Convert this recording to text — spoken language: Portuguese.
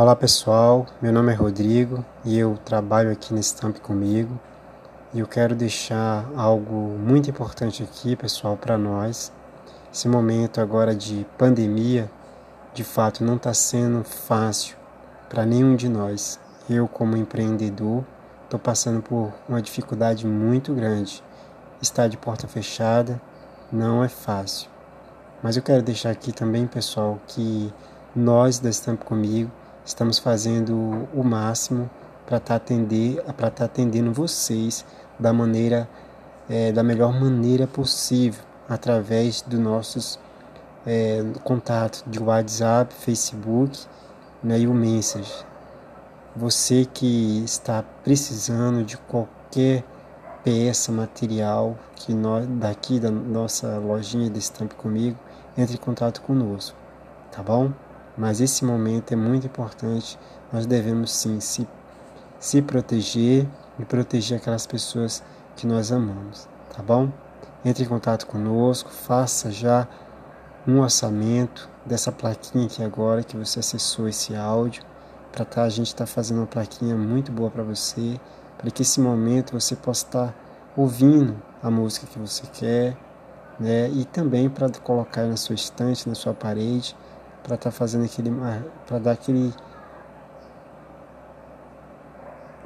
Olá pessoal, meu nome é Rodrigo e eu trabalho aqui na Stamp comigo e eu quero deixar algo muito importante aqui, pessoal, para nós. Esse momento agora de pandemia, de fato, não está sendo fácil para nenhum de nós. Eu, como empreendedor, estou passando por uma dificuldade muito grande. Estar de porta fechada não é fácil. Mas eu quero deixar aqui também, pessoal, que nós da Stamp comigo estamos fazendo o máximo para estar tá atender, para estar tá atendendo vocês da maneira, é, da melhor maneira possível, através dos nossos é, contatos de WhatsApp, Facebook né, e o Message. Você que está precisando de qualquer peça, material que nós daqui da nossa lojinha de Stamp comigo, entre em contato conosco, tá bom? Mas esse momento é muito importante. Nós devemos sim se, se proteger e proteger aquelas pessoas que nós amamos, tá bom? Entre em contato conosco, faça já um orçamento dessa plaquinha aqui agora que você acessou esse áudio. Para tá, a gente está fazendo uma plaquinha muito boa para você, para que esse momento você possa estar tá ouvindo a música que você quer, né? E também para colocar na sua estante, na sua parede, para estar tá fazendo aquele para dar aquele